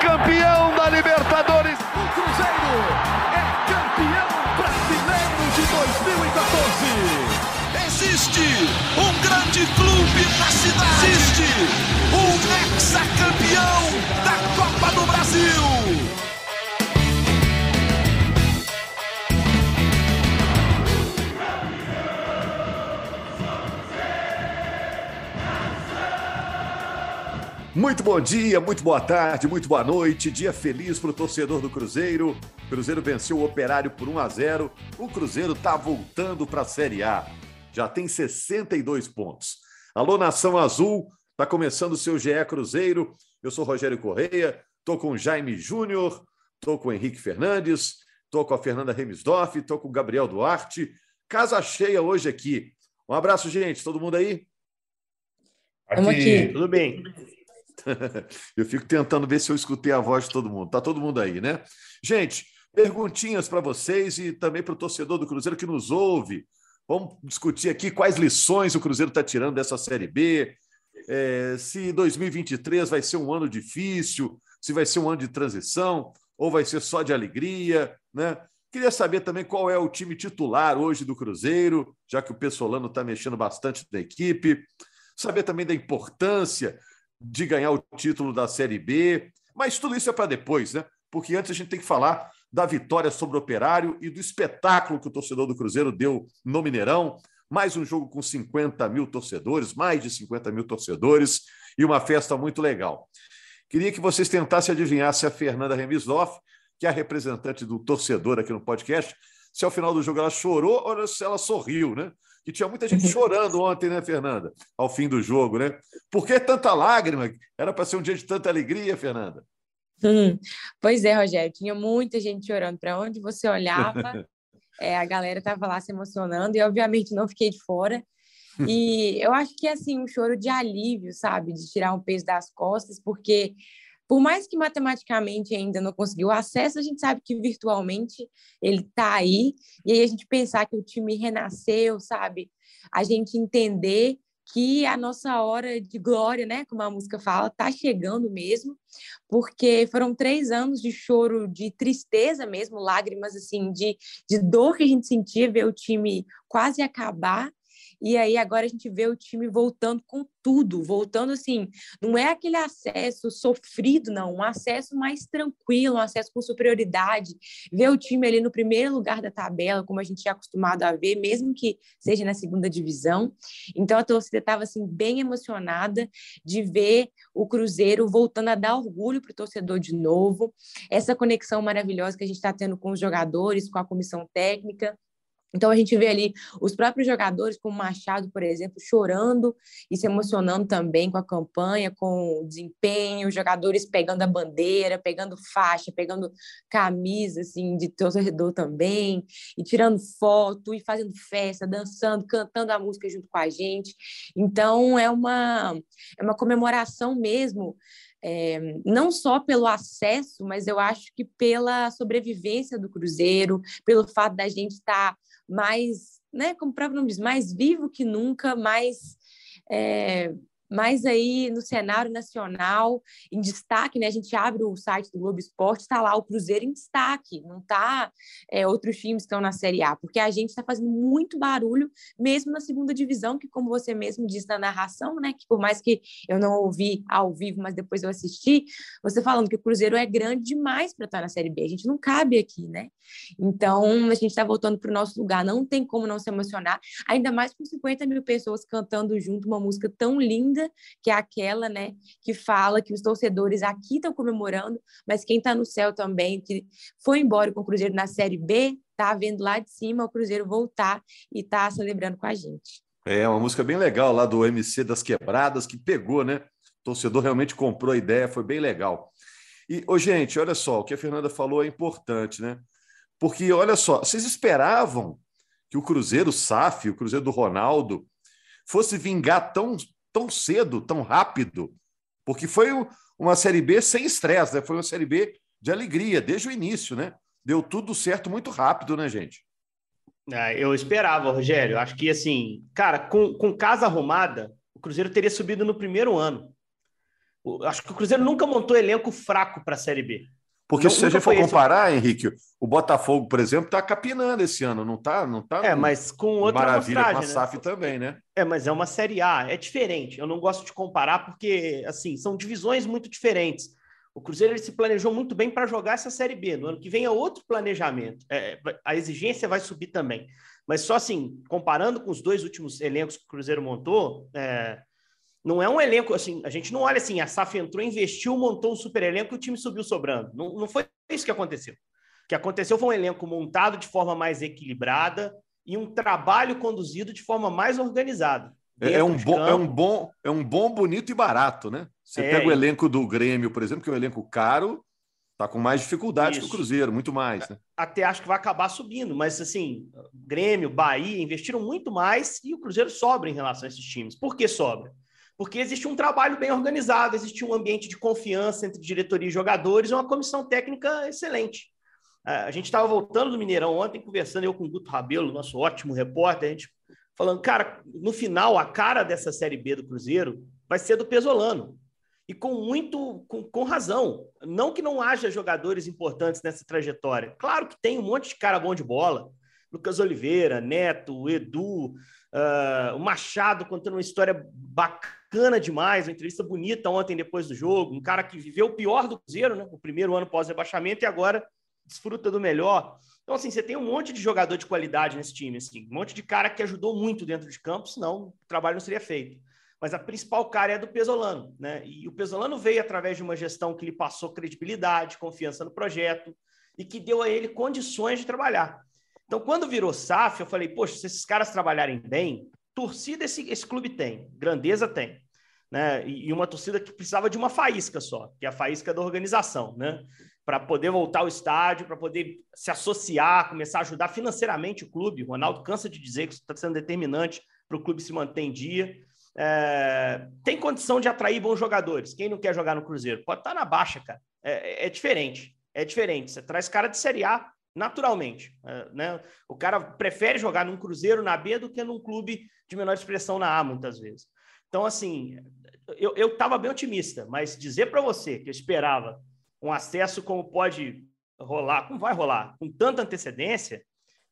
campeão da Libertadores. O Cruzeiro é campeão brasileiro de 2014. Existe um grande clube na cidade. Existe um ex-campeão Muito bom dia, muito boa tarde, muito boa noite. Dia feliz para o torcedor do Cruzeiro. O Cruzeiro venceu o Operário por 1 a 0. O Cruzeiro está voltando para a Série A. Já tem 62 pontos. Alô, Nação Azul. Está começando o seu GE Cruzeiro. Eu sou Rogério Correia. Estou com o Jaime Júnior. Estou com o Henrique Fernandes. Estou com a Fernanda Remisdorf. Estou com o Gabriel Duarte. Casa cheia hoje aqui. Um abraço, gente. Todo mundo aí? Aqui. aqui. Tudo bem. eu fico tentando ver se eu escutei a voz de todo mundo. Tá todo mundo aí, né? Gente, perguntinhas para vocês e também para o torcedor do Cruzeiro que nos ouve. Vamos discutir aqui quais lições o Cruzeiro está tirando dessa Série B. É, se 2023 vai ser um ano difícil, se vai ser um ano de transição ou vai ser só de alegria, né? Queria saber também qual é o time titular hoje do Cruzeiro, já que o Pessolano está mexendo bastante na equipe. Saber também da importância de ganhar o título da Série B. Mas tudo isso é para depois, né? Porque antes a gente tem que falar da vitória sobre o Operário e do espetáculo que o torcedor do Cruzeiro deu no Mineirão. Mais um jogo com 50 mil torcedores, mais de 50 mil torcedores e uma festa muito legal. Queria que vocês tentassem adivinhar se a Fernanda Remisdorf, que é a representante do torcedor aqui no podcast, se ao final do jogo ela chorou ou se ela sorriu, né? Que tinha muita gente chorando ontem, né, Fernanda? Ao fim do jogo, né? Por que tanta lágrima? Era para ser um dia de tanta alegria, Fernanda. Hum, pois é, Rogério, tinha muita gente chorando. Para onde você olhava, é, a galera estava lá se emocionando e, obviamente, não fiquei de fora. E eu acho que, assim, um choro de alívio, sabe? De tirar um peso das costas, porque por mais que matematicamente ainda não conseguiu acesso, a gente sabe que virtualmente ele está aí. E aí a gente pensar que o time renasceu, sabe? A gente entender que a nossa hora de glória, né, como a música fala, está chegando mesmo, porque foram três anos de choro, de tristeza mesmo, lágrimas assim, de, de dor que a gente sentia ver o time quase acabar, e aí agora a gente vê o time voltando com tudo, voltando assim, não é aquele acesso sofrido, não, um acesso mais tranquilo, um acesso com superioridade, ver o time ali no primeiro lugar da tabela, como a gente é acostumado a ver, mesmo que seja na segunda divisão. Então a torcida estava assim bem emocionada de ver o Cruzeiro voltando a dar orgulho para o torcedor de novo, essa conexão maravilhosa que a gente está tendo com os jogadores, com a comissão técnica. Então a gente vê ali os próprios jogadores, como Machado, por exemplo, chorando e se emocionando também com a campanha, com o desempenho, jogadores pegando a bandeira, pegando faixa, pegando camisa assim de torcedor também, e tirando foto e fazendo festa, dançando, cantando a música junto com a gente. Então é uma é uma comemoração mesmo é, não só pelo acesso, mas eu acho que pela sobrevivência do Cruzeiro, pelo fato da gente estar tá mais, né, como o próprio nome diz, mais vivo que nunca, mais é, mais aí no cenário nacional, em destaque, né? A gente abre o site do Globo Esporte, está lá o Cruzeiro em destaque, não está é, outros times que estão na Série A, porque a gente está fazendo muito barulho, mesmo na segunda divisão, que, como você mesmo disse na narração, né? Que por mais que eu não ouvi ao vivo, mas depois eu assisti, você falando que o Cruzeiro é grande demais para estar na Série B, a gente não cabe aqui, né? Então, a gente está voltando para o nosso lugar, não tem como não se emocionar, ainda mais com 50 mil pessoas cantando junto uma música tão linda que é aquela, né, que fala que os torcedores aqui estão comemorando, mas quem está no céu também, que foi embora com o Cruzeiro na Série B, tá vendo lá de cima o Cruzeiro voltar e tá celebrando com a gente. É uma música bem legal lá do MC das Quebradas que pegou, né? O torcedor realmente comprou a ideia, foi bem legal. E, ô, gente, olha só, o que a Fernanda falou é importante, né? Porque, olha só, vocês esperavam que o Cruzeiro, SAF, o Cruzeiro do Ronaldo, fosse vingar tão, tão cedo, tão rápido, porque foi uma Série B sem estresse, né? Foi uma Série B de alegria desde o início, né? Deu tudo certo muito rápido, né, gente? Ah, eu esperava, Rogério. Acho que, assim, cara, com, com casa arrumada, o Cruzeiro teria subido no primeiro ano. Acho que o Cruzeiro nunca montou elenco fraco para a Série B. Porque não, se a gente for comparar, esse... Henrique, o Botafogo, por exemplo, está capinando esse ano, não está? Não tá é, mas com outra maravilha com a né? SAF também, né? É, mas é uma Série A, é diferente. Eu não gosto de comparar porque, assim, são divisões muito diferentes. O Cruzeiro ele se planejou muito bem para jogar essa Série B. No ano que vem é outro planejamento. É, a exigência vai subir também. Mas só assim, comparando com os dois últimos elencos que o Cruzeiro montou, é, não é um elenco assim, a gente não olha assim, a SAF entrou, investiu, montou um super elenco e o time subiu sobrando. Não, não foi isso que aconteceu. O que aconteceu foi um elenco montado de forma mais equilibrada e um trabalho conduzido de forma mais organizada. É, é um, bom, é, um bom, é um bom, bonito e barato, né? Você é, pega o elenco do Grêmio, por exemplo, que é um elenco caro, tá com mais dificuldades isso. que o Cruzeiro, muito mais, né? Até acho que vai acabar subindo, mas assim, Grêmio, Bahia investiram muito mais e o Cruzeiro sobra em relação a esses times. Por que sobra? Porque existe um trabalho bem organizado, existe um ambiente de confiança entre diretoria e jogadores, e uma comissão técnica excelente. É, a gente estava voltando do Mineirão ontem, conversando eu com o Guto Rabelo, nosso ótimo repórter, a gente falando, cara, no final, a cara dessa Série B do Cruzeiro vai ser do Pesolano. E com muito, com, com razão. Não que não haja jogadores importantes nessa trajetória. Claro que tem um monte de cara bom de bola. Lucas Oliveira, Neto, Edu, uh, o Machado contando uma história bacana bacana demais, uma entrevista bonita ontem depois do jogo, um cara que viveu o pior do Cruzeiro, né? O primeiro ano pós-rebaixamento e agora desfruta do melhor. Então, assim, você tem um monte de jogador de qualidade nesse time, assim, um monte de cara que ajudou muito dentro de campo, senão o trabalho não seria feito. Mas a principal cara é do Pesolano, né? E o Pesolano veio através de uma gestão que lhe passou credibilidade, confiança no projeto e que deu a ele condições de trabalhar. Então, quando virou SAF, eu falei, poxa, se esses caras trabalharem bem, torcida esse, esse clube tem, grandeza tem. Né? E, uma torcida que precisava de uma faísca só, que é a faísca da organização, né? Para poder voltar ao estádio, para poder se associar, começar a ajudar financeiramente o clube. O Ronaldo cansa de dizer que isso está sendo determinante para o clube se manter em dia. É, tem condição de atrair bons jogadores. Quem não quer jogar no Cruzeiro? Pode estar tá na baixa, cara. É, é, é diferente. É diferente. Você traz cara de Série A naturalmente. É, né? O cara prefere jogar num Cruzeiro na B do que num clube de menor expressão na A, muitas vezes. Então, assim, eu estava bem otimista, mas dizer para você que eu esperava um acesso como pode rolar, como vai rolar, com tanta antecedência,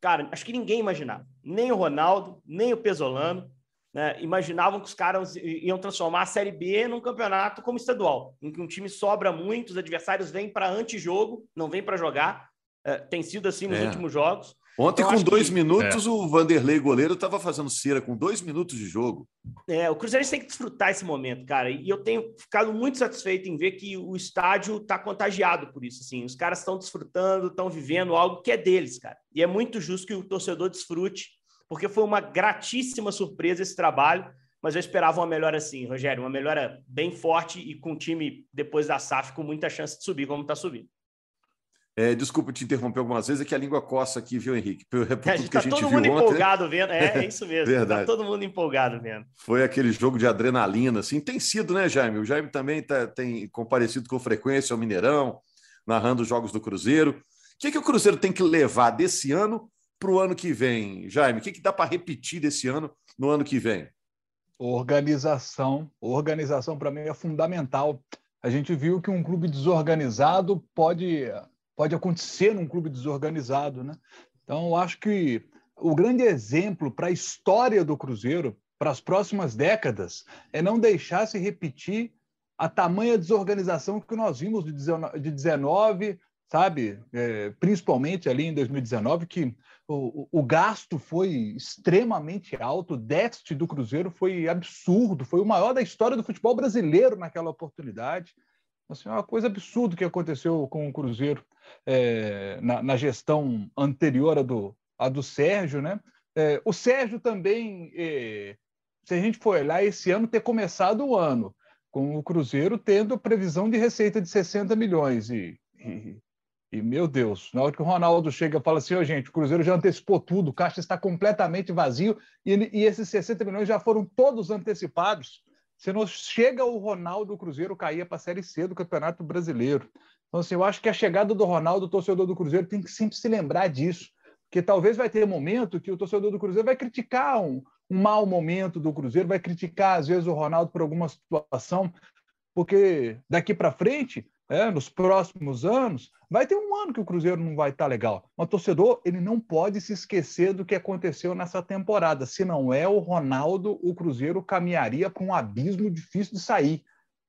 cara, acho que ninguém imaginava. Nem o Ronaldo, nem o Pesolano, né, imaginavam que os caras iam transformar a Série B num campeonato como estadual, em que um time sobra muito, os adversários vêm para antijogo, não vêm para jogar, é, tem sido assim nos é. últimos jogos. Ontem, com dois que... minutos, é. o Vanderlei goleiro estava fazendo cera com dois minutos de jogo. É, o Cruzeiro tem que desfrutar esse momento, cara. E eu tenho ficado muito satisfeito em ver que o estádio está contagiado por isso. Assim. Os caras estão desfrutando, estão vivendo algo que é deles, cara. E é muito justo que o torcedor desfrute, porque foi uma gratíssima surpresa esse trabalho. Mas eu esperava uma melhora assim, Rogério, uma melhora bem forte e com o time depois da SAF com muita chance de subir, como está subindo. É, desculpa te interromper algumas vezes, é que a língua coça aqui, viu, Henrique? Por, por é, a gente tá todo mundo ontem. empolgado vendo, é, é isso mesmo. Verdade. Tá todo mundo empolgado vendo. Foi aquele jogo de adrenalina, assim, tem sido, né, Jaime? O Jaime também tá, tem comparecido com frequência ao Mineirão, narrando os jogos do Cruzeiro. O que, que o Cruzeiro tem que levar desse ano para o ano que vem, Jaime? O que, que dá para repetir desse ano no ano que vem? Organização. Organização, para mim, é fundamental. A gente viu que um clube desorganizado pode pode acontecer num clube desorganizado, né? Então, acho que o grande exemplo para a história do Cruzeiro, para as próximas décadas, é não deixar se repetir a tamanha desorganização que nós vimos de 19, sabe? É, principalmente ali em 2019, que o, o, gasto foi extremamente alto, o déficit do Cruzeiro foi absurdo, foi o maior da história do futebol brasileiro naquela oportunidade. Assim, é uma coisa absurda que aconteceu com o Cruzeiro é, na, na, gestão anterior à do, à do Sérgio. Né? É, o Sérgio também, é, se a gente for olhar, esse ano ter começado o ano com o Cruzeiro tendo previsão de receita de 60 milhões. E, e, e meu Deus, na hora que o Ronaldo chega e fala assim: oh, gente, o Cruzeiro já antecipou tudo, o caixa está completamente vazio e, e esses 60 milhões já foram todos antecipados. Se não chega o Ronaldo, o Cruzeiro caía para a Série C do Campeonato Brasileiro. Então, assim, eu acho que a chegada do Ronaldo, o torcedor do Cruzeiro, tem que sempre se lembrar disso. Porque talvez vai ter momento que o torcedor do Cruzeiro vai criticar um, um mau momento do Cruzeiro, vai criticar, às vezes, o Ronaldo por alguma situação. porque daqui para frente, é, nos próximos anos, vai ter um ano que o Cruzeiro não vai estar tá legal. Mas o torcedor ele não pode se esquecer do que aconteceu nessa temporada. Se não é o Ronaldo, o Cruzeiro caminharia para um abismo difícil de sair.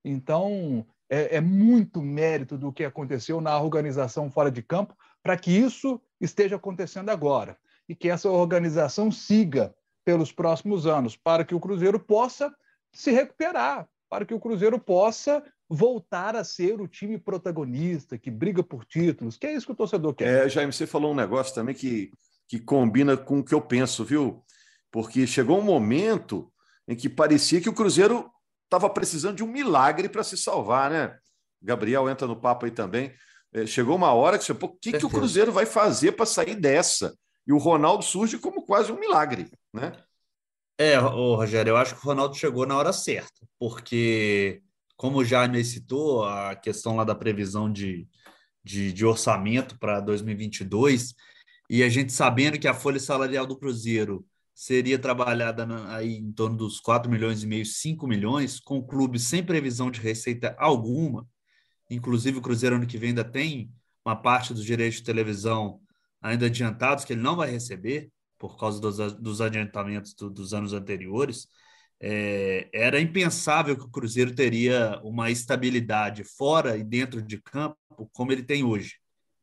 Então, é, é muito mérito do que aconteceu na organização fora de campo para que isso esteja acontecendo agora e que essa organização siga pelos próximos anos, para que o Cruzeiro possa se recuperar, para que o Cruzeiro possa voltar a ser o time protagonista, que briga por títulos, que é isso que o torcedor quer. É, Jaime, você falou um negócio também que, que combina com o que eu penso, viu? Porque chegou um momento em que parecia que o Cruzeiro estava precisando de um milagre para se salvar, né? Gabriel entra no papo aí também. É, chegou uma hora que você, pô, o que, que o Cruzeiro vai fazer para sair dessa? E o Ronaldo surge como quase um milagre, né? É, ô, Rogério, eu acho que o Ronaldo chegou na hora certa, porque, como já me citou, a questão lá da previsão de, de, de orçamento para 2022, e a gente sabendo que a folha salarial do Cruzeiro seria trabalhada aí em torno dos 4 milhões e meio, 5 milhões, com o clube sem previsão de receita alguma, inclusive o Cruzeiro ano que vem ainda tem uma parte dos direitos de televisão ainda adiantados que ele não vai receber, por causa dos, dos adiantamentos do, dos anos anteriores, é, era impensável que o Cruzeiro teria uma estabilidade fora e dentro de campo como ele tem hoje.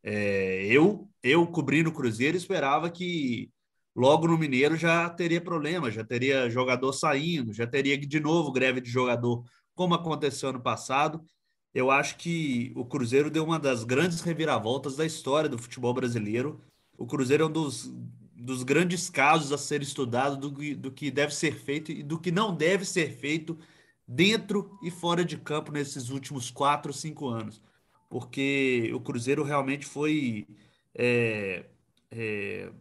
É, eu, eu cobrindo o Cruzeiro, esperava que logo no Mineiro já teria problema, já teria jogador saindo, já teria de novo greve de jogador, como aconteceu ano passado. Eu acho que o Cruzeiro deu uma das grandes reviravoltas da história do futebol brasileiro. O Cruzeiro é um dos dos grandes casos a ser estudado do, do que deve ser feito e do que não deve ser feito dentro e fora de campo nesses últimos quatro, cinco anos. Porque o Cruzeiro realmente foi é, é,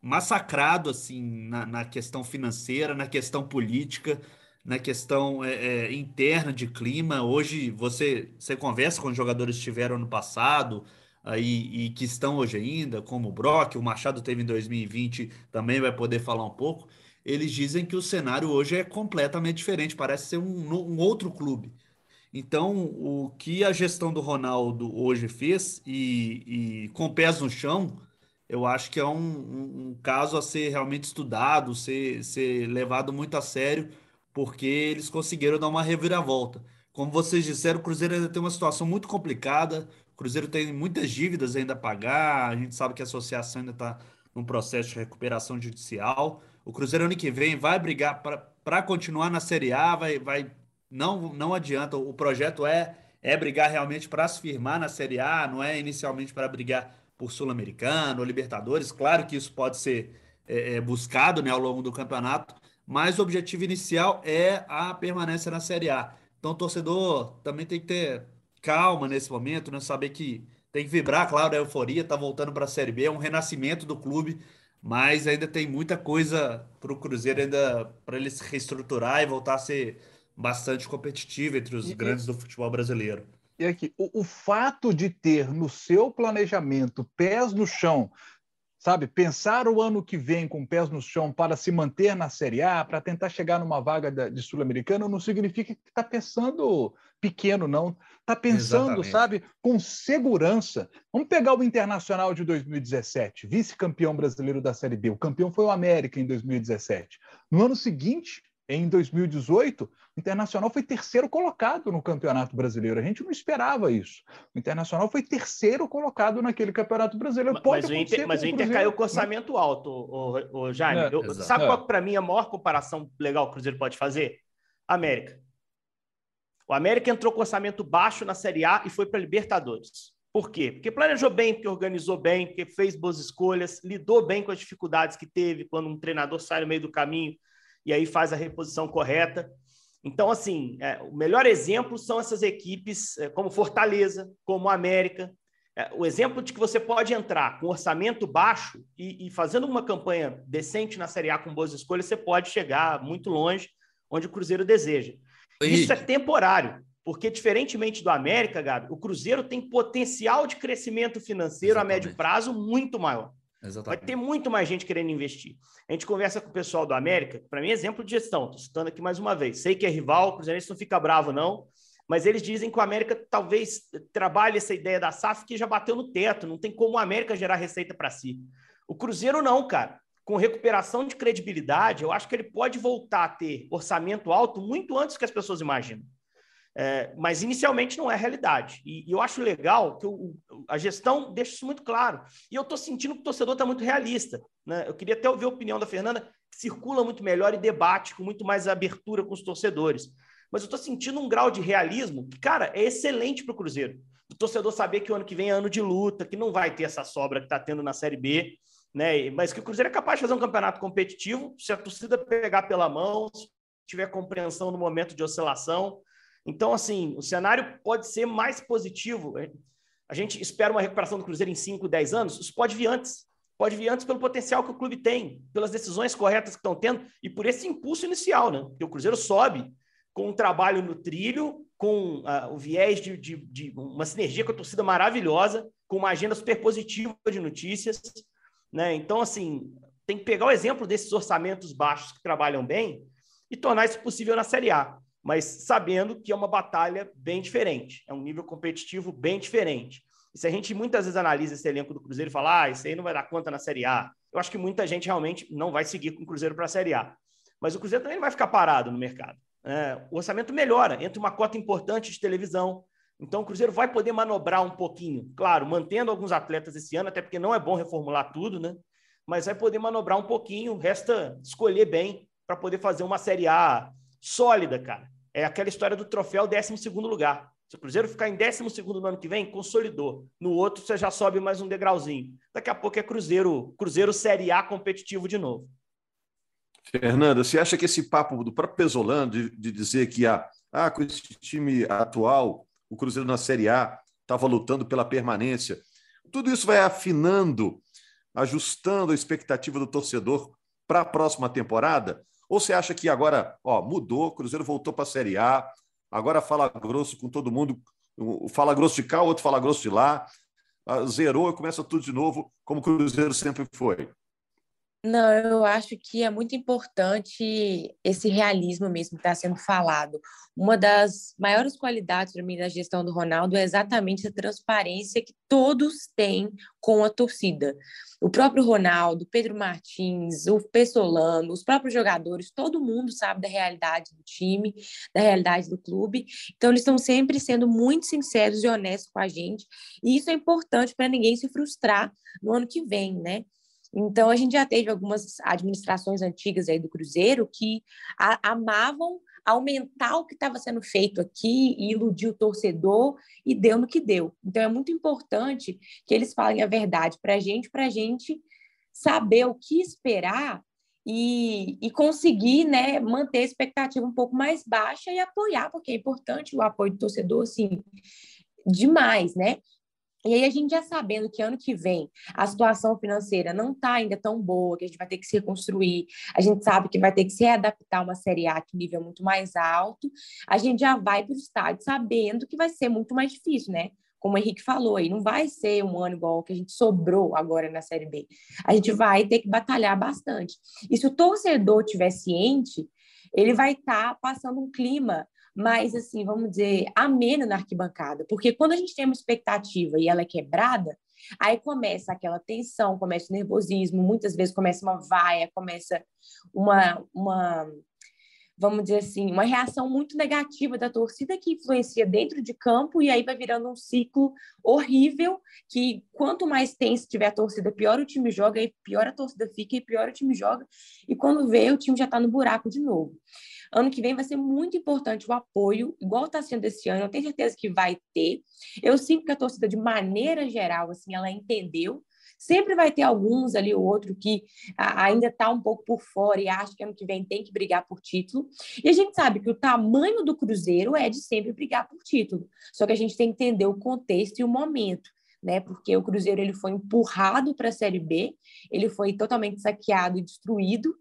massacrado assim na, na, questão financeira, na questão política, na questão é, é interna de clima. Hoje você, você conversa com os jogadores que estiveram no passado, aí e que estão hoje ainda, como o Brock, o Machado teve em 2020, também vai poder falar um pouco. Eles dizem que o cenário hoje é completamente diferente, parece ser um, um outro clube. Então, o que a gestão do Ronaldo hoje fez, e, e com pés no chão, eu acho que é um, um, um, caso a ser realmente estudado, ser, ser levado muito a sério, porque eles conseguiram dar uma reviravolta. Como vocês disseram, o Cruzeiro ainda tem uma situação muito complicada, Cruzeiro tem muitas dívidas ainda a pagar, a gente sabe que a associação ainda está num processo de recuperação judicial. O Cruzeiro ano que vem vai brigar para continuar na Série A, vai, vai não, não adianta. O projeto é, é brigar realmente para se firmar na Série A, não é inicialmente para brigar por Sul-Americano Libertadores. Claro que isso pode ser é, é, buscado né, ao longo do campeonato, mas o objetivo inicial é a permanência na Série A. Então o torcedor também tem que ter calma nesse momento, né? Saber que tem que vibrar, claro, a euforia, tá voltando para a Série B, é um renascimento do clube, mas ainda tem muita coisa para o Cruzeiro ainda para ele se reestruturar e voltar a ser bastante competitivo entre os e, grandes do futebol brasileiro. E aqui, o, o fato de ter no seu planejamento pés no chão sabe? Pensar o ano que vem com pés no chão para se manter na Série A, para tentar chegar numa vaga de Sul-Americano, não significa que está pensando pequeno, não. Está pensando, Exatamente. sabe, com segurança. Vamos pegar o Internacional de 2017, vice-campeão brasileiro da Série B. O campeão foi o América em 2017. No ano seguinte, em 2018, o Internacional foi terceiro colocado no Campeonato Brasileiro. A gente não esperava isso. O Internacional foi terceiro colocado naquele Campeonato Brasileiro. Pode mas, o Inter, mas o Inter caiu com orçamento alto, o, o Jaime. É, Eu, sabe qual, para mim, a maior comparação legal que o Cruzeiro pode fazer? América. O América entrou com orçamento baixo na Série A e foi para Libertadores. Por quê? Porque planejou bem, porque organizou bem, porque fez boas escolhas, lidou bem com as dificuldades que teve quando um treinador sai no meio do caminho e aí faz a reposição correta. Então, assim, é, o melhor exemplo são essas equipes é, como Fortaleza, como América. É, o exemplo de que você pode entrar com orçamento baixo e, e, fazendo uma campanha decente na Série A com boas escolhas, você pode chegar muito longe onde o Cruzeiro deseja. Isso é temporário, porque diferentemente do América, Gabi, o Cruzeiro tem potencial de crescimento financeiro Exatamente. a médio prazo muito maior. Exatamente. Vai ter muito mais gente querendo investir. A gente conversa com o pessoal do América, para mim, exemplo de gestão. Estou citando aqui mais uma vez. Sei que é rival, o Cruzeirense não fica bravo, não, mas eles dizem que o América talvez trabalhe essa ideia da SAF que já bateu no teto, não tem como o América gerar receita para si. O Cruzeiro não, cara. Com recuperação de credibilidade, eu acho que ele pode voltar a ter orçamento alto muito antes que as pessoas imaginam. É, mas inicialmente não é realidade. E, e eu acho legal que o, a gestão deixa isso muito claro. E eu estou sentindo que o torcedor está muito realista. Né? Eu queria até ouvir a opinião da Fernanda, que circula muito melhor e debate com muito mais abertura com os torcedores. Mas eu estou sentindo um grau de realismo que, cara, é excelente para o Cruzeiro. O torcedor saber que o ano que vem é ano de luta, que não vai ter essa sobra que está tendo na Série B, né? Mas que o Cruzeiro é capaz de fazer um campeonato competitivo se a torcida pegar pela mão, se tiver compreensão no momento de oscilação. Então, assim, o cenário pode ser mais positivo. A gente espera uma recuperação do Cruzeiro em 5, 10 anos. Isso pode vir antes. Pode vir antes pelo potencial que o clube tem, pelas decisões corretas que estão tendo e por esse impulso inicial, né? Porque o Cruzeiro sobe com um trabalho no trilho, com uh, o viés de, de, de, uma sinergia com a torcida maravilhosa, com uma agenda super positiva de notícias. Né? Então, assim, tem que pegar o exemplo desses orçamentos baixos que trabalham bem e tornar isso possível na Série A mas sabendo que é uma batalha bem diferente, é um nível competitivo bem diferente. E se a gente muitas vezes analisa esse elenco do Cruzeiro e fala, ah, isso aí não vai dar conta na Série A, eu acho que muita gente realmente não vai seguir com o Cruzeiro para a Série A. Mas o Cruzeiro também não vai ficar parado no mercado. É, o orçamento melhora, entra uma cota importante de televisão. Então o Cruzeiro vai poder manobrar um pouquinho, claro, mantendo alguns atletas esse ano, até porque não é bom reformular tudo, né? Mas vai poder manobrar um pouquinho, resta escolher bem para poder fazer uma Série A sólida, cara. É aquela história do troféu 12 lugar. Se o Cruzeiro ficar em 12 no ano que vem, consolidou. No outro, você já sobe mais um degrauzinho. Daqui a pouco é Cruzeiro, Cruzeiro Série A competitivo de novo. Fernanda, você acha que esse papo do próprio Pesolano de, de dizer que ah, ah, com esse time atual, o Cruzeiro na Série A estava lutando pela permanência, tudo isso vai afinando, ajustando a expectativa do torcedor para a próxima temporada? Ou você acha que agora, ó, mudou, o Cruzeiro voltou para a Série A, agora fala grosso com todo mundo, fala grosso de cá, o outro fala grosso de lá, zerou e começa tudo de novo, como o Cruzeiro sempre foi? Não, eu acho que é muito importante esse realismo mesmo que está sendo falado. Uma das maiores qualidades para mim da gestão do Ronaldo é exatamente a transparência que todos têm com a torcida. O próprio Ronaldo, Pedro Martins, o Pessolano, os próprios jogadores, todo mundo sabe da realidade do time, da realidade do clube. Então, eles estão sempre sendo muito sinceros e honestos com a gente. E isso é importante para ninguém se frustrar no ano que vem, né? Então, a gente já teve algumas administrações antigas aí do Cruzeiro que a, amavam aumentar o que estava sendo feito aqui e iludir o torcedor e deu no que deu. Então, é muito importante que eles falem a verdade para a gente, para a gente saber o que esperar e, e conseguir né, manter a expectativa um pouco mais baixa e apoiar, porque é importante o apoio do torcedor, assim, demais, né? E aí a gente já sabendo que ano que vem a situação financeira não está ainda tão boa, que a gente vai ter que se reconstruir, a gente sabe que vai ter que se readaptar uma Série A que nível muito mais alto, a gente já vai para o estádio sabendo que vai ser muito mais difícil, né? Como o Henrique falou aí, não vai ser um ano igual que a gente sobrou agora na Série B. A gente vai ter que batalhar bastante. E se o torcedor tiver ciente, ele vai estar tá passando um clima mais, assim, vamos dizer, ameno na arquibancada. Porque quando a gente tem uma expectativa e ela é quebrada, aí começa aquela tensão, começa o nervosismo, muitas vezes começa uma vaia, começa uma, uma vamos dizer assim, uma reação muito negativa da torcida que influencia dentro de campo e aí vai virando um ciclo horrível que quanto mais tenso tiver a torcida, pior o time joga e pior a torcida fica e pior o time joga e quando vê o time já está no buraco de novo. Ano que vem vai ser muito importante o apoio, igual está sendo esse ano, eu tenho certeza que vai ter. Eu sinto que a torcida, de maneira geral, assim, ela entendeu. Sempre vai ter alguns ali ou outro que ainda está um pouco por fora e acha que ano que vem tem que brigar por título. E a gente sabe que o tamanho do Cruzeiro é de sempre brigar por título. Só que a gente tem que entender o contexto e o momento. Né, porque o Cruzeiro ele foi empurrado para a Série B, ele foi totalmente saqueado e destruído,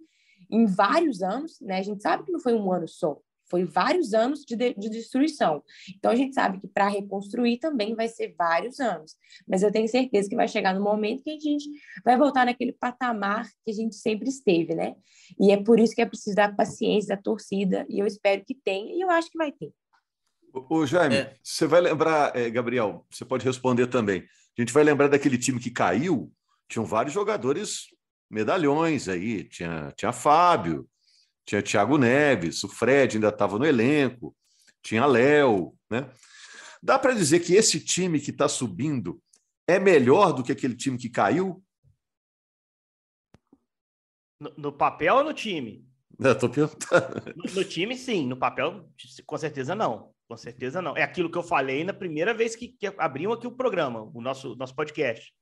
em vários anos, né? A gente sabe que não foi um ano só, foi vários anos de, de, de destruição. Então a gente sabe que para reconstruir também vai ser vários anos. Mas eu tenho certeza que vai chegar no momento que a gente vai voltar naquele patamar que a gente sempre esteve, né? E é por isso que é preciso da paciência da torcida, e eu espero que tenha, e eu acho que vai ter. Ô, Jaime, é. você vai lembrar, é, Gabriel, você pode responder também. A gente vai lembrar daquele time que caiu, tinham vários jogadores medalhões aí, tinha, tinha Fábio, tinha Thiago Neves, o Fred ainda estava no elenco, tinha Léo, né? Dá para dizer que esse time que está subindo é melhor do que aquele time que caiu? No, no papel ou no time? Eu tô perguntando. No, no, time, sim. No papel, com certeza não. Com certeza não. É aquilo que eu falei na primeira vez que, que abriu aqui o programa, o nosso, nosso podcast.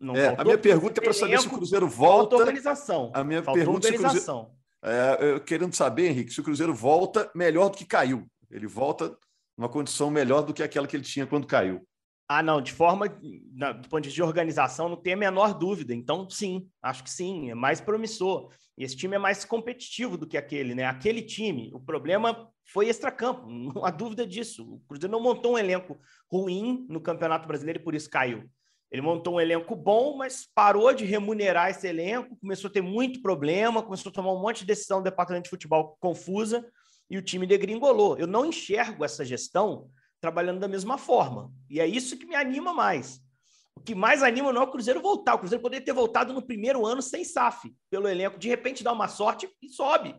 Não é, a minha pergunta é para saber se o Cruzeiro volta. organização. A minha faltou pergunta organização. É, querendo saber, Henrique, se o Cruzeiro volta melhor do que caiu. Ele volta numa condição melhor do que aquela que ele tinha quando caiu. Ah, não, de forma, do ponto de vista de organização, não tem a menor dúvida. Então, sim, acho que sim, é mais promissor. Esse time é mais competitivo do que aquele, né? Aquele time, o problema foi extracampo, não há dúvida disso. O Cruzeiro não montou um elenco ruim no Campeonato Brasileiro e por isso caiu. Ele montou um elenco bom, mas parou de remunerar esse elenco, começou a ter muito problema, começou a tomar um monte de decisão do departamento de futebol confusa e o time degringolou. Eu não enxergo essa gestão trabalhando da mesma forma. E é isso que me anima mais. O que mais anima não é o Cruzeiro voltar. O Cruzeiro poderia ter voltado no primeiro ano sem SAF, pelo elenco. De repente dá uma sorte e sobe.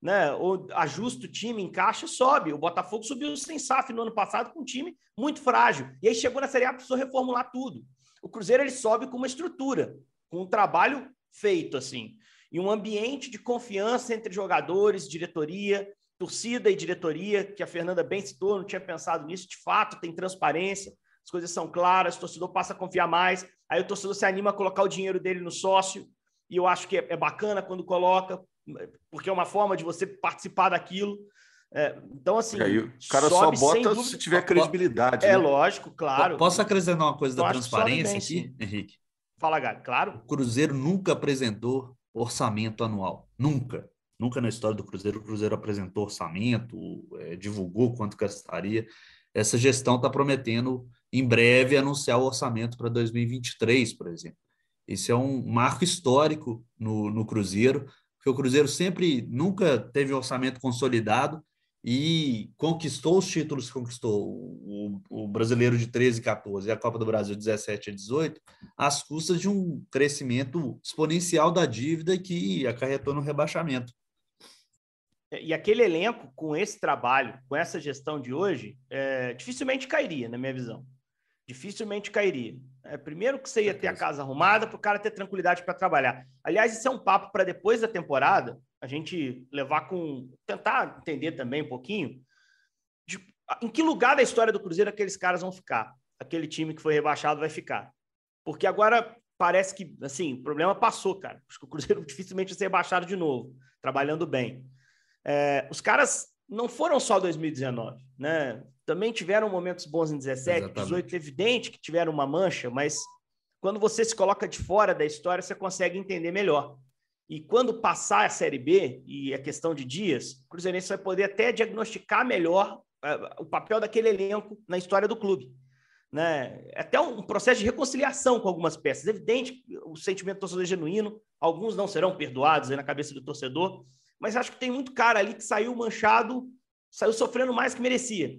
Né? Ou ajusta o time, encaixa e sobe. O Botafogo subiu sem SAF no ano passado com um time muito frágil. E aí chegou na Série A, precisou reformular tudo. O Cruzeiro ele sobe com uma estrutura, com um trabalho feito assim. E um ambiente de confiança entre jogadores, diretoria, torcida e diretoria, que a Fernanda bem citou, não tinha pensado nisso, de fato tem transparência, as coisas são claras, o torcedor passa a confiar mais, aí o torcedor se anima a colocar o dinheiro dele no sócio, e eu acho que é, é bacana quando coloca, porque é uma forma de você participar daquilo. É, então, assim. Aí, o cara só bota se tiver credibilidade. É né? lógico, claro. Posso acrescentar uma coisa da transparência aqui, Henrique? Fala, Gabi, claro. O Cruzeiro nunca apresentou orçamento anual. Nunca. Nunca na história do Cruzeiro o Cruzeiro apresentou orçamento, é, divulgou quanto gastaria. Essa gestão está prometendo, em breve, anunciar o orçamento para 2023, por exemplo. Esse é um marco histórico no, no Cruzeiro, porque o Cruzeiro sempre, nunca teve um orçamento consolidado e conquistou os títulos que conquistou, o, o, Brasileiro de 13 e 14 e a Copa do Brasil de 17 a 18, às custas de um crescimento exponencial da dívida que acarretou no rebaixamento. E aquele elenco, com esse trabalho, com essa gestão de hoje, é, dificilmente cairia, na minha visão. Dificilmente cairia. É, primeiro que você ia ter a casa arrumada para o cara ter tranquilidade para trabalhar. Aliás, isso é um papo para depois da temporada, a gente levar com. tentar entender também um pouquinho de, em que lugar da história do Cruzeiro aqueles caras vão ficar. Aquele time que foi rebaixado vai ficar. Porque agora parece que, assim, o problema passou, cara. Acho que o Cruzeiro dificilmente vai ser rebaixado de novo, trabalhando bem. É, os caras não foram só 2019, né? Também tiveram momentos bons em 17, Exatamente. 18, evidente que tiveram uma mancha, mas quando você se coloca de fora da história, você consegue entender melhor. E quando passar a Série B, e a é questão de dias, o Cruzeirense vai poder até diagnosticar melhor uh, o papel daquele elenco na história do clube. Né? É até um processo de reconciliação com algumas peças. Evidente o sentimento do torcedor é genuíno, alguns não serão perdoados na cabeça do torcedor, mas acho que tem muito cara ali que saiu manchado, saiu sofrendo mais que merecia.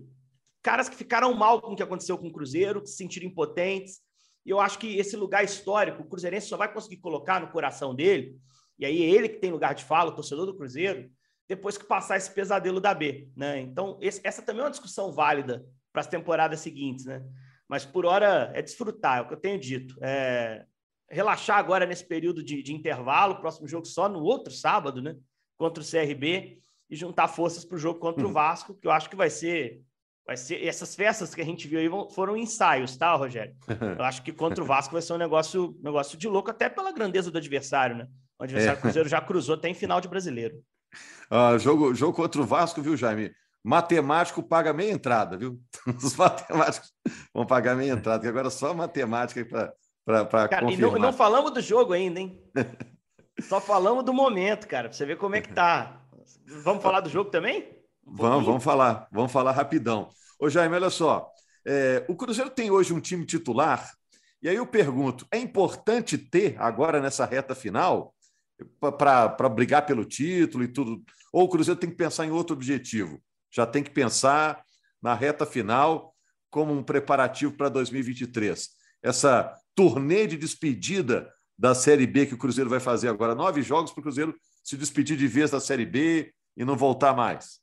Caras que ficaram mal com o que aconteceu com o Cruzeiro, que se sentiram impotentes. E eu acho que esse lugar histórico, o Cruzeirense só vai conseguir colocar no coração dele, e aí ele que tem lugar de fala, o torcedor do Cruzeiro, depois que passar esse pesadelo da B. Né? Então, esse, essa também é uma discussão válida para as temporadas seguintes. Né? Mas por hora é desfrutar, é o que eu tenho dito. É relaxar agora nesse período de, de intervalo, próximo jogo só no outro sábado, né? contra o CRB e juntar forças para o jogo contra o uhum. Vasco, que eu acho que vai ser. Vai ser essas festas que a gente viu aí foram ensaios, tá, Rogério? Eu acho que contra o Vasco vai ser um negócio, negócio de louco, até pela grandeza do adversário, né? O adversário é. Cruzeiro já cruzou até em final de brasileiro. Ah, jogo, jogo contra o Vasco, viu, Jaime? Matemático paga meia entrada, viu? Os matemáticos vão pagar meia entrada, que agora é só matemática para confirmar. E não, não falamos do jogo ainda, hein? Só falamos do momento, cara, pra você ver como é que tá. Vamos falar do jogo também? Um vamos, vamos falar, vamos falar rapidão. Ô, Jaime, olha só. É, o Cruzeiro tem hoje um time titular, e aí eu pergunto: é importante ter agora nessa reta final para brigar pelo título e tudo? Ou o Cruzeiro tem que pensar em outro objetivo? Já tem que pensar na reta final como um preparativo para 2023? Essa turnê de despedida da Série B que o Cruzeiro vai fazer agora. Nove jogos para o Cruzeiro se despedir de vez da Série B e não voltar mais.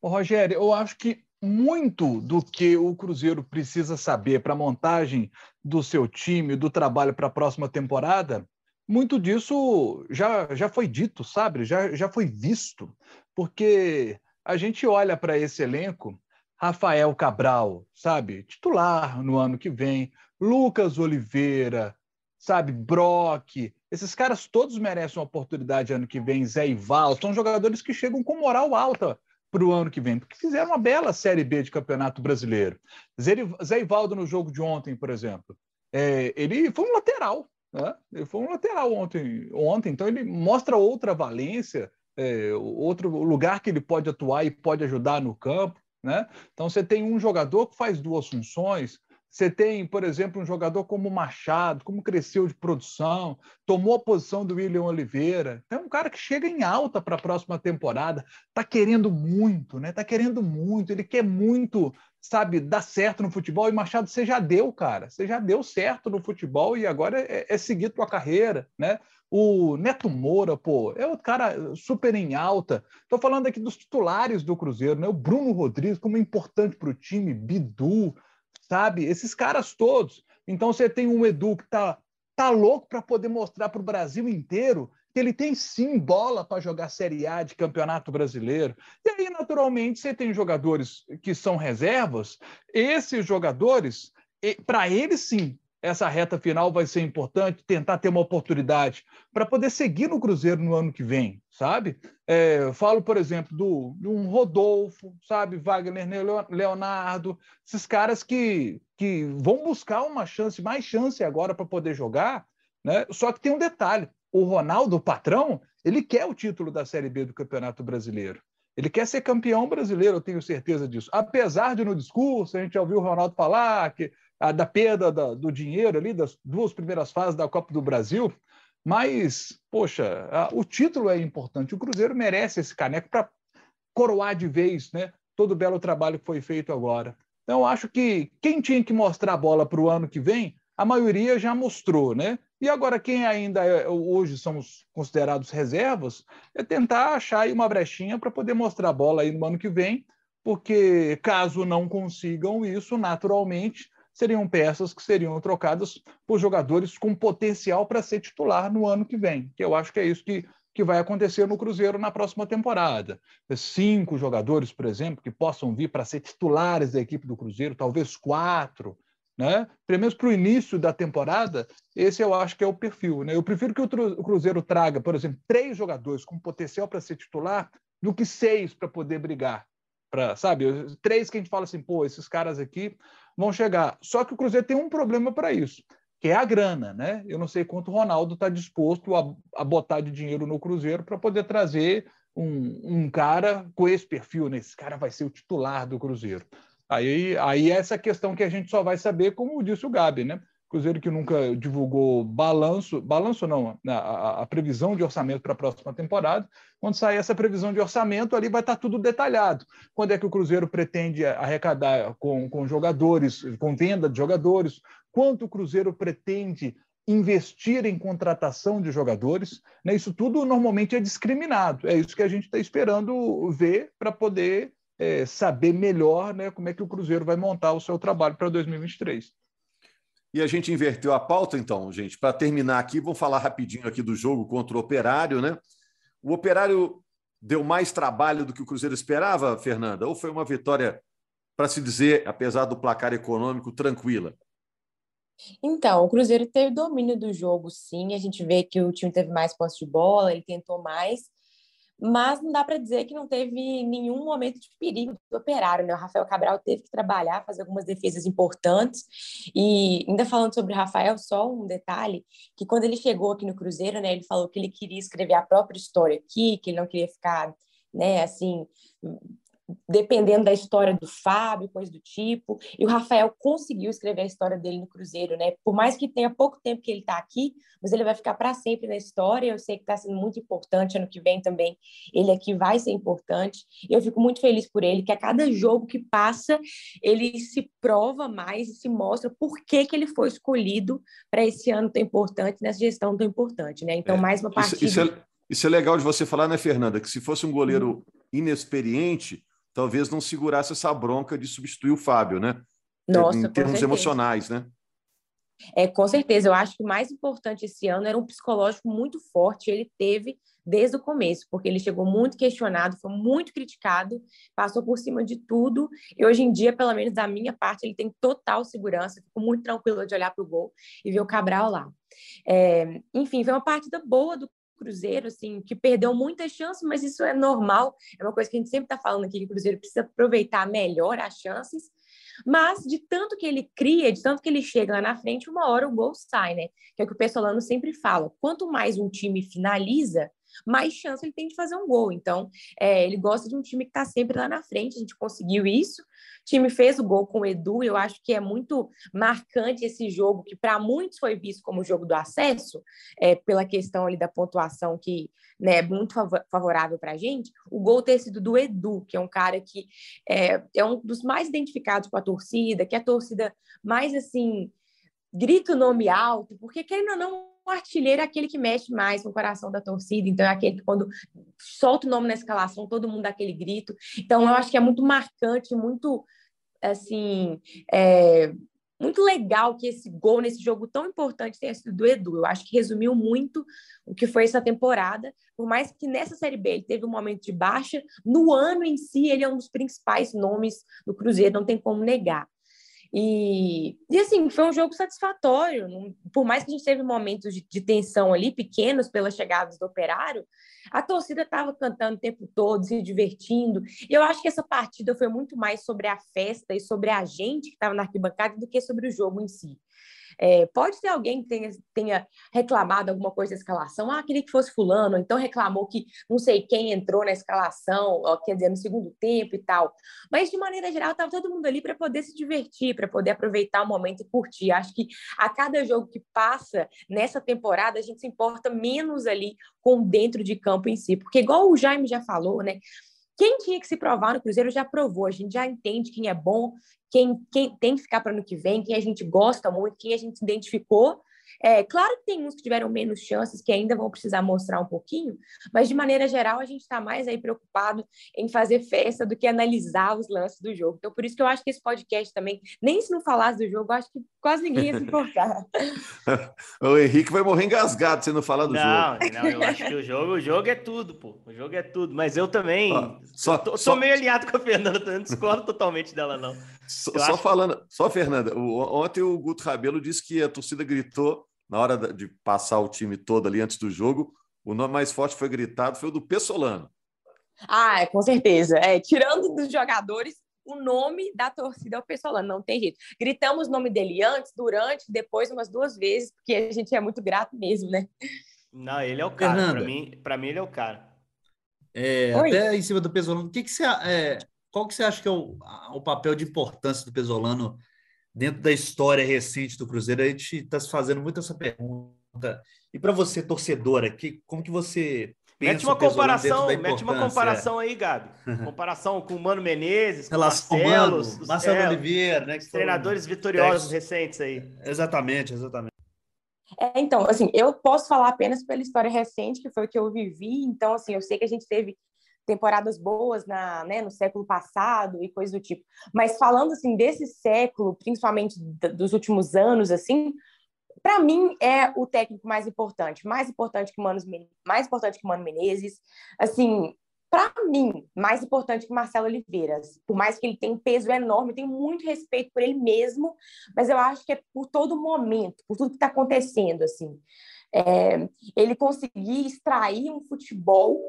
Ô, Rogério, eu acho que muito do que o Cruzeiro precisa saber para a montagem do seu time, do trabalho para a próxima temporada, muito disso já, já foi dito, sabe? Já, já foi visto. Porque a gente olha para esse elenco, Rafael Cabral, sabe? Titular no ano que vem, Lucas Oliveira, sabe? Brock, esses caras todos merecem uma oportunidade ano que vem, Zé Ival, são jogadores que chegam com moral alta para o ano que vem, porque fizeram uma bela Série B de Campeonato Brasileiro. Zé Ivaldo no jogo de ontem, por exemplo, é, ele foi um lateral, né? ele foi um lateral ontem, ontem, então ele mostra outra valência, é, outro lugar que ele pode atuar e pode ajudar no campo. Né? Então você tem um jogador que faz duas funções, você tem, por exemplo, um jogador como Machado, como cresceu de produção, tomou a posição do William Oliveira. Então, é um cara que chega em alta para a próxima temporada, está querendo muito, né? Está querendo muito, ele quer muito, sabe, dar certo no futebol. E Machado, você já deu, cara. Você já deu certo no futebol e agora é, é seguir tua carreira, né? O Neto Moura, pô, é o cara super em alta. Estou falando aqui dos titulares do Cruzeiro, né? O Bruno Rodrigues, como é importante para o time, Bidu sabe? Esses caras todos. Então você tem um Edu que tá, tá louco para poder mostrar para o Brasil inteiro ele tem sim bola para jogar Série A de Campeonato Brasileiro. E aí, naturalmente, você tem jogadores que são reservas. Esses jogadores, para eles sim, essa reta final vai ser importante, tentar ter uma oportunidade para poder seguir no Cruzeiro no ano que vem, sabe? É, falo, por exemplo, do, de um Rodolfo, sabe? Wagner Leonardo, esses caras que, que vão buscar uma chance, mais chance agora para poder jogar, né? Só que tem um detalhe: o Ronaldo, o patrão, ele quer o título da Série B do Campeonato Brasileiro. Ele quer ser campeão brasileiro, eu tenho certeza disso. Apesar de no discurso a gente já ouviu o Ronaldo falar que a, da perda da, do dinheiro ali, das duas primeiras fases da Copa do Brasil. Mas, poxa, a, o título é importante. O Cruzeiro merece esse caneco para coroar de vez né, todo o belo trabalho que foi feito agora. Então, acho que quem tinha que mostrar a bola para o ano que vem, a maioria já mostrou, né? E agora, quem ainda é, hoje são os considerados reservas, é tentar achar uma brechinha para poder mostrar a bola aí no ano que vem, porque caso não consigam isso, naturalmente, seriam peças que seriam trocadas por jogadores com potencial para ser titular no ano que vem, que eu acho que é isso que, que vai acontecer no Cruzeiro na próxima temporada. Cinco jogadores, por exemplo, que possam vir para ser titulares da equipe do Cruzeiro, talvez quatro, né? Pelo menos para o início da temporada, esse eu acho que é o perfil. Né? Eu prefiro que o Cruzeiro traga, por exemplo, três jogadores com potencial para ser titular do que seis para poder brigar. Pra, sabe, três que a gente fala assim, pô, esses caras aqui vão chegar. Só que o Cruzeiro tem um problema para isso, que é a grana, né? Eu não sei quanto o Ronaldo está disposto a, a, botar de dinheiro no Cruzeiro para poder trazer um, um, cara com esse perfil, né? Esse cara vai ser o titular do Cruzeiro. Aí, aí é essa questão que a gente só vai saber, como disse o Gabi, né? Cruzeiro que nunca divulgou balanço, balanço não, né, a, a previsão de orçamento para a próxima temporada. Quando sair essa previsão de orçamento, ali vai estar tá tudo detalhado. Quando é que o Cruzeiro pretende arrecadar com, com jogadores, com venda de jogadores? Quanto o Cruzeiro pretende investir em contratação de jogadores? Né? Isso tudo normalmente é discriminado. É isso que a gente está esperando ver para poder é, saber melhor né, como é que o Cruzeiro vai montar o seu trabalho para 2023. E a gente inverteu a pauta, então, gente. Para terminar aqui, vamos falar rapidinho aqui do jogo contra o Operário, né? O Operário deu mais trabalho do que o Cruzeiro esperava, Fernanda? Ou foi uma vitória, para se dizer, apesar do placar econômico, tranquila? Então, o Cruzeiro teve domínio do jogo, sim. A gente vê que o time teve mais posse de bola, ele tentou mais, mas não dá para dizer que não teve nenhum momento de perigo do operário, né? O Rafael Cabral teve que trabalhar, fazer algumas defesas importantes. E ainda falando sobre o Rafael, só um detalhe, que quando ele chegou aqui no Cruzeiro, né, ele falou que ele queria escrever a própria história aqui, que ele não queria ficar, né, assim, dependendo da história do Fábio, coisa do tipo. E o Rafael conseguiu escrever a história dele no Cruzeiro, né? Por mais que tenha pouco tempo que ele está aqui, mas ele vai ficar para sempre na história. Eu sei que está sendo muito importante ano que vem também. Ele aqui vai ser importante. Eu fico muito feliz por ele, que a cada jogo que passa, ele se prova mais e se mostra por que, que ele foi escolhido para esse ano tão importante, nessa gestão tão importante, né? Então, é, mais uma partida. Isso, isso, é, isso é legal de você falar, né, Fernanda? Que se fosse um goleiro inexperiente talvez não segurasse essa bronca de substituir o Fábio, né? Nossa, em termos certeza. emocionais, né? É, com certeza. Eu acho que o mais importante esse ano era um psicológico muito forte. Ele teve desde o começo, porque ele chegou muito questionado, foi muito criticado, passou por cima de tudo. E hoje em dia, pelo menos da minha parte, ele tem total segurança. Fico muito tranquilo de olhar para o gol e ver o Cabral lá. É, enfim, foi uma partida boa do Cruzeiro, assim, que perdeu muitas chances, mas isso é normal, é uma coisa que a gente sempre está falando aqui, que o Cruzeiro precisa aproveitar melhor as chances, mas de tanto que ele cria, de tanto que ele chega lá na frente, uma hora o gol sai, né? Que é o que o Pessolano sempre fala, quanto mais um time finaliza, mais chance ele tem de fazer um gol. Então, é, ele gosta de um time que está sempre lá na frente. A gente conseguiu isso. O time fez o gol com o Edu. Eu acho que é muito marcante esse jogo, que para muitos foi visto como o jogo do acesso, é, pela questão ali da pontuação que né, é muito favorável para a gente. O gol ter sido do Edu, que é um cara que é, é um dos mais identificados com a torcida, que é a torcida mais assim grita o nome alto, porque querendo ou não, artilheiro é aquele que mexe mais no coração da torcida, então é aquele que quando solta o nome na escalação, todo mundo dá aquele grito. Então eu acho que é muito marcante, muito assim, é, muito legal que esse gol nesse jogo tão importante tenha sido do Edu. Eu acho que resumiu muito o que foi essa temporada. Por mais que nessa Série B ele teve um momento de baixa, no ano em si ele é um dos principais nomes do Cruzeiro, não tem como negar. E, e assim, foi um jogo satisfatório. Por mais que a gente teve momentos de, de tensão ali, pequenos pelas chegadas do operário, a torcida estava cantando o tempo todo, se divertindo. E eu acho que essa partida foi muito mais sobre a festa e sobre a gente que estava na arquibancada do que sobre o jogo em si. É, pode ter alguém que tenha, tenha, reclamado alguma coisa da escalação, ah, queria que fosse fulano, então reclamou que não sei quem entrou na escalação, ó, quer dizer, no segundo tempo e tal. Mas, de maneira geral, estava todo mundo ali para poder se divertir, para poder aproveitar o momento e curtir. Acho que a cada jogo que passa nessa temporada, a gente se importa menos ali com dentro de campo em si, porque igual o Jaime já falou, né? Quem tinha que se provar no Cruzeiro já provou, a gente já entende quem é bom, quem, quem tem que ficar para ano que vem, quem a gente gosta muito, quem a gente se identificou é, claro que tem uns que tiveram menos chances, que ainda vão precisar mostrar um pouquinho, mas de maneira geral a gente está mais aí preocupado em fazer festa do que analisar os lances do jogo. Então, por isso que eu acho que esse podcast também, nem se não falasse do jogo, eu acho que quase ninguém ia se importar. o Henrique vai morrer engasgado se não falar do não, jogo. Não, eu acho que o jogo, o jogo é tudo, pô. O jogo é tudo. Mas eu também. Ah, só, tô, só... meio alinhado com a Fernanda, eu não discordo totalmente dela, não. Só, só falando, só Fernanda, o, ontem o Guto Rabelo disse que a torcida gritou na hora de passar o time todo ali antes do jogo, o nome mais forte foi gritado foi o do Pessolano. Ah, com certeza. É, tirando dos jogadores, o nome da torcida é o Pessolano, não tem jeito. Gritamos o nome dele antes, durante, depois umas duas vezes, porque a gente é muito grato mesmo, né? Não, ele é o cara. Para mim, para mim ele é o cara. É, até em cima do Pesolano, o que, que você, é, qual que você acha que é o, o papel de importância do Pesolano dentro da história recente do Cruzeiro, a gente está se fazendo muito essa pergunta. E para você, torcedora, que, como que você pensa Mete uma comparação, mete uma comparação aí, Gabi. comparação com o Mano Menezes, com Relação Marcelo, Mano, Marcelo é, Oliveira, né? treinadores vitoriosos recentes aí. Exatamente, exatamente. É, então, assim, eu posso falar apenas pela história recente, que foi o que eu vivi. Então, assim, eu sei que a gente teve temporadas boas na, né, no século passado e coisas do tipo. Mas falando assim desse século, principalmente dos últimos anos, assim, para mim é o técnico mais importante, mais importante que Mano, mais importante que Mano Menezes, assim, para mim, mais importante que Marcelo Oliveira. Por mais que ele tenha um peso enorme, tenho muito respeito por ele mesmo, mas eu acho que é por todo momento, por tudo que está acontecendo, assim. É, ele conseguir extrair um futebol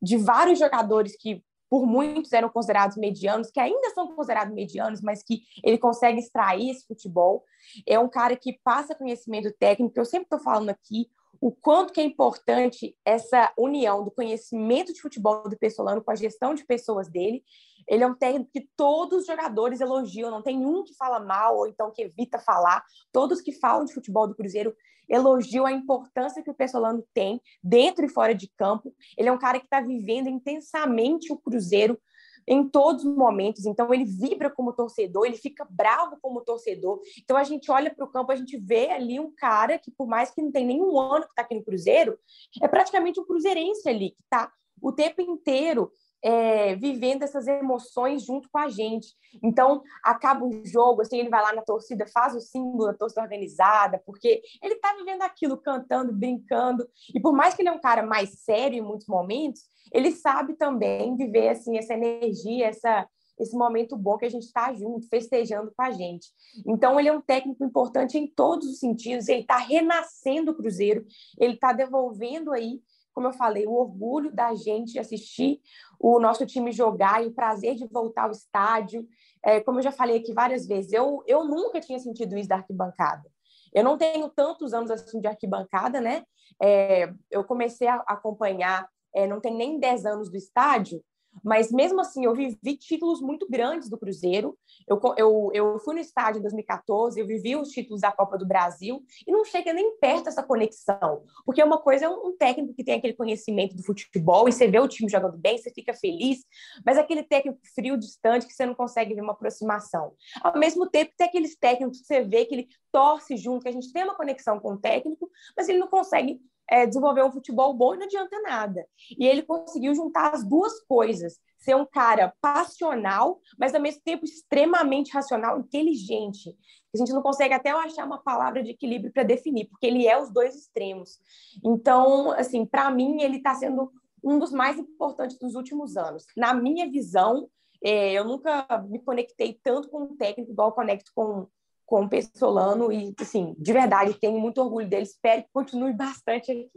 de vários jogadores que por muitos eram considerados medianos, que ainda são considerados medianos, mas que ele consegue extrair esse futebol. É um cara que passa conhecimento técnico, eu sempre estou falando aqui, o quanto que é importante essa união do conhecimento de futebol do Pessolano com a gestão de pessoas dele. Ele é um técnico que todos os jogadores elogiam, não tem um que fala mal ou então que evita falar. Todos que falam de futebol do Cruzeiro elogiam a importância que o Pessolano tem dentro e fora de campo. Ele é um cara que está vivendo intensamente o Cruzeiro em todos os momentos. Então, ele vibra como torcedor, ele fica bravo como torcedor. Então, a gente olha para o campo, a gente vê ali um cara que, por mais que não tenha nenhum ano que está aqui no Cruzeiro, é praticamente um cruzeirense ali, que está o tempo inteiro é, vivendo essas emoções junto com a gente. Então, acaba o jogo, assim, ele vai lá na torcida, faz o símbolo da torcida organizada, porque ele está vivendo aquilo, cantando, brincando. E por mais que ele é um cara mais sério em muitos momentos, ele sabe também viver, assim, essa energia, essa, esse momento bom que a gente está junto, festejando com a gente. Então, ele é um técnico importante em todos os sentidos, ele está renascendo o Cruzeiro, ele está devolvendo aí como eu falei, o orgulho da gente assistir o nosso time jogar e o prazer de voltar ao estádio. É, como eu já falei aqui várias vezes, eu, eu nunca tinha sentido isso da arquibancada. Eu não tenho tantos anos assim de arquibancada, né? É, eu comecei a acompanhar, é, não tem nem 10 anos do estádio, mas mesmo assim, eu vivi títulos muito grandes do Cruzeiro. Eu, eu, eu fui no estádio em 2014, eu vivi os títulos da Copa do Brasil e não chega nem perto essa conexão. Porque uma coisa é um técnico que tem aquele conhecimento do futebol e você vê o time jogando bem, você fica feliz, mas aquele técnico frio, distante, que você não consegue ver uma aproximação. Ao mesmo tempo, tem aqueles técnicos que você vê que ele torce junto, que a gente tem uma conexão com o técnico, mas ele não consegue é, desenvolver um futebol bom e não adianta nada. E ele conseguiu juntar as duas coisas. Ser um cara passional, mas ao mesmo tempo extremamente racional, inteligente. A gente não consegue até achar uma palavra de equilíbrio para definir, porque ele é os dois extremos. Então, assim, para mim, ele está sendo um dos mais importantes dos últimos anos. Na minha visão, é, eu nunca me conectei tanto com um técnico igual eu conecto com, com o Pessolano e, assim, de verdade, tenho muito orgulho dele, espero que continue bastante aqui.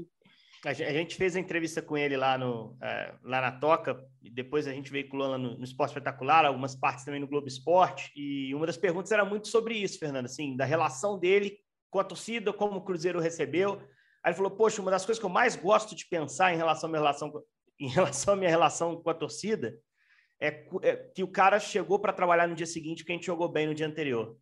A gente fez a entrevista com ele lá, no, é, lá na Toca, e depois a gente veiculou lá no, no Esporte Espetacular, algumas partes também no Globo Esporte, e uma das perguntas era muito sobre isso, Fernando, assim, da relação dele com a torcida, como o Cruzeiro recebeu. Aí ele falou, poxa, uma das coisas que eu mais gosto de pensar em relação à minha relação, em relação à minha relação com a torcida é, é que o cara chegou para trabalhar no dia seguinte porque a gente jogou bem no dia anterior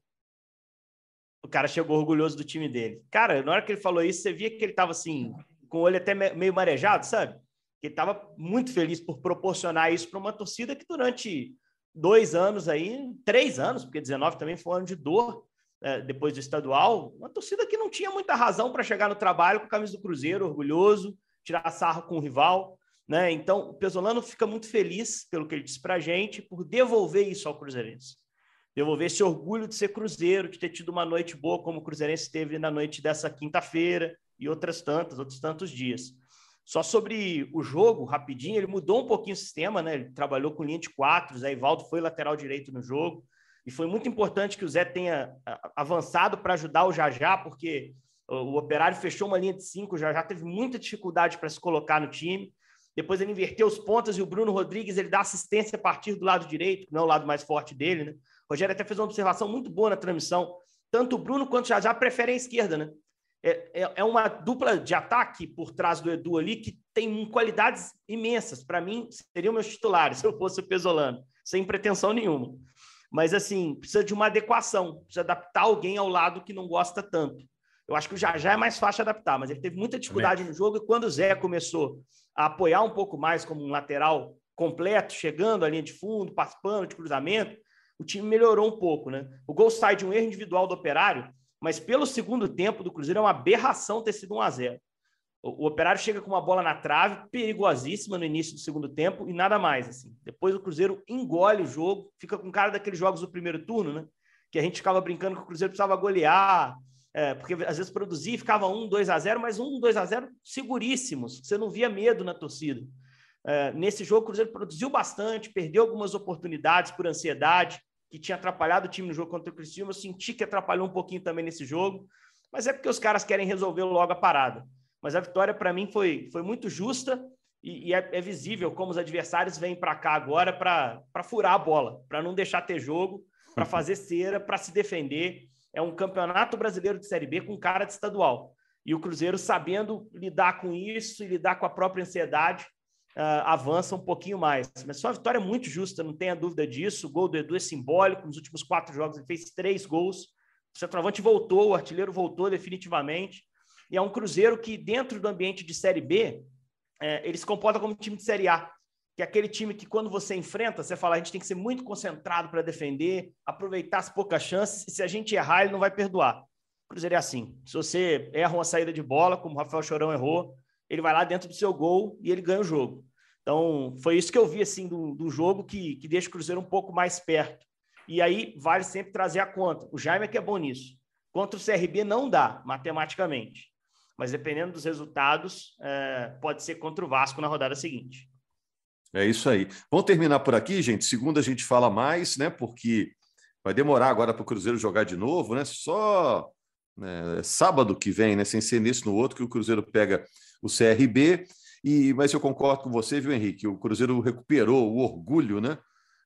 o cara chegou orgulhoso do time dele. Cara, na hora que ele falou isso, você via que ele estava assim, com o olho até meio marejado, sabe? Que ele estava muito feliz por proporcionar isso para uma torcida que durante dois anos aí, três anos, porque 19 também foi um ano de dor é, depois do estadual, uma torcida que não tinha muita razão para chegar no trabalho com a camisa do Cruzeiro, orgulhoso, tirar sarro com o rival. Né? Então, o Pesolano fica muito feliz pelo que ele disse para a gente, por devolver isso ao Cruzeirense devolver esse orgulho de ser Cruzeiro, de ter tido uma noite boa, como o Cruzeirense teve na noite dessa quinta-feira e outras tantas, outros tantos dias. Só sobre o jogo, rapidinho, ele mudou um pouquinho o sistema, né? Ele trabalhou com linha de quatro, Zé Ivaldo foi lateral direito no jogo, e foi muito importante que o Zé tenha avançado para ajudar o Jajá, porque o Operário fechou uma linha de cinco, o Jajá teve muita dificuldade para se colocar no time. Depois ele inverteu os pontas e o Bruno Rodrigues ele dá assistência a partir do lado direito, que não é o lado mais forte dele, né? Rogério até fez uma observação muito boa na transmissão. Tanto o Bruno quanto o Jajá preferem a esquerda, né? É, é, é uma dupla de ataque por trás do Edu ali que tem qualidades imensas. Para mim, seriam meus titulares se eu fosse o Pesolano, sem pretensão nenhuma. Mas, assim, precisa de uma adequação, precisa adaptar alguém ao lado que não gosta tanto. Eu acho que o Jajá é mais fácil de adaptar, mas ele teve muita dificuldade no jogo e quando o Zé começou a apoiar um pouco mais como um lateral completo, chegando à linha de fundo, participando de cruzamento, o time melhorou um pouco, né? O gol sai de um erro individual do Operário, mas pelo segundo tempo do Cruzeiro é uma aberração ter sido 1 a 0. O, o Operário chega com uma bola na trave, perigosíssima no início do segundo tempo e nada mais assim. Depois o Cruzeiro engole o jogo, fica com cara daqueles jogos do primeiro turno, né? Que a gente ficava brincando que o Cruzeiro precisava golear, é, porque às vezes produzia e ficava 1, 2 a 0, mas 1, 2 a 0 seguríssimos, você não via medo na torcida. É, nesse jogo, o Cruzeiro produziu bastante, perdeu algumas oportunidades por ansiedade, que tinha atrapalhado o time no jogo contra o Cristiano. Eu senti que atrapalhou um pouquinho também nesse jogo, mas é porque os caras querem resolver logo a parada. Mas a vitória, para mim, foi, foi muito justa e, e é, é, visível como os adversários vêm para cá agora para furar a bola, para não deixar ter jogo, para fazer cera, para se defender. É um campeonato brasileiro de Série B com cara de estadual. E o Cruzeiro, sabendo lidar com isso e lidar com a própria ansiedade, uh, avança um pouquinho mais. Mas só a vitória é muito justa, não tenha dúvida disso. O gol do Edu é simbólico. Nos últimos quatro jogos, ele fez três gols. O centroavante voltou, o artilheiro voltou definitivamente. E é um Cruzeiro que, dentro do ambiente de Série B, é, ele se comporta como um time de Série A que é aquele time que quando você enfrenta, você fala, a gente tem que ser muito concentrado para defender, aproveitar as poucas chances, e se a gente errar, ele não vai perdoar. O Cruzeiro é assim. Se você erra uma saída de bola, como o Rafael Chorão errou, ele vai lá dentro do seu gol e ele ganha o jogo. Então, foi isso que eu vi assim do, do jogo que, que deixa o Cruzeiro um pouco mais perto. E aí vale sempre trazer a conta. O Jaime é que é bom nisso. Contra o CRB não dá, matematicamente. Mas dependendo dos resultados, é, pode ser contra o Vasco na rodada seguinte. É isso aí. Vamos terminar por aqui, gente. Segunda a gente fala mais, né? Porque vai demorar agora para o Cruzeiro jogar de novo, né? Só né, sábado que vem, né? Sem ser nesse no outro, que o Cruzeiro pega o CRB. E, mas eu concordo com você, viu, Henrique? O Cruzeiro recuperou o orgulho, né?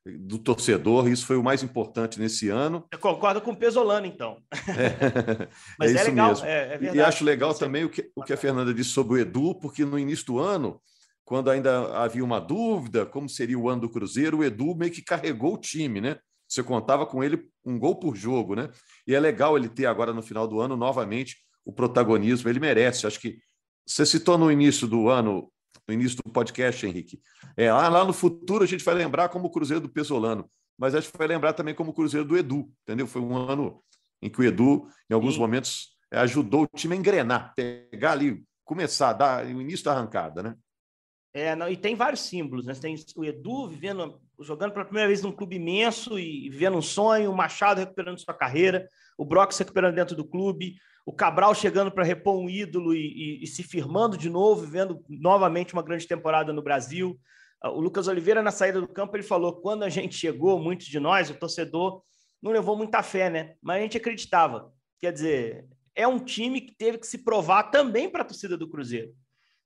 Do torcedor, isso foi o mais importante nesse ano. Eu concordo com o Pesolano, então. É, mas é, é legal, mesmo. É, é e acho legal também o que, o que a Fernanda disse sobre o Edu, porque no início do ano quando ainda havia uma dúvida como seria o ano do Cruzeiro, o Edu meio que carregou o time, né? Você contava com ele um gol por jogo, né? E é legal ele ter agora no final do ano novamente o protagonismo, ele merece. Acho que você citou no início do ano, no início do podcast, Henrique. É, lá, lá no futuro a gente vai lembrar como o Cruzeiro do Pesolano, mas acho que vai lembrar também como o Cruzeiro do Edu, entendeu? Foi um ano em que o Edu, em alguns Sim. momentos, ajudou o time a engrenar, pegar ali, começar, dar o início da arrancada, né? É, não, e tem vários símbolos, né? Tem o Edu vivendo, jogando pela primeira vez num clube imenso e vivendo um sonho, o Machado recuperando sua carreira, o Brock se recuperando dentro do clube, o Cabral chegando para repor um ídolo e, e, e, se firmando de novo, vivendo novamente uma grande temporada no Brasil. Ah, o Lucas Oliveira, na saída do campo, ele falou: quando a gente chegou, muitos de nós, o torcedor, não levou muita fé, né? Mas a gente acreditava. Quer dizer, é um time que teve que se provar também para a torcida do Cruzeiro.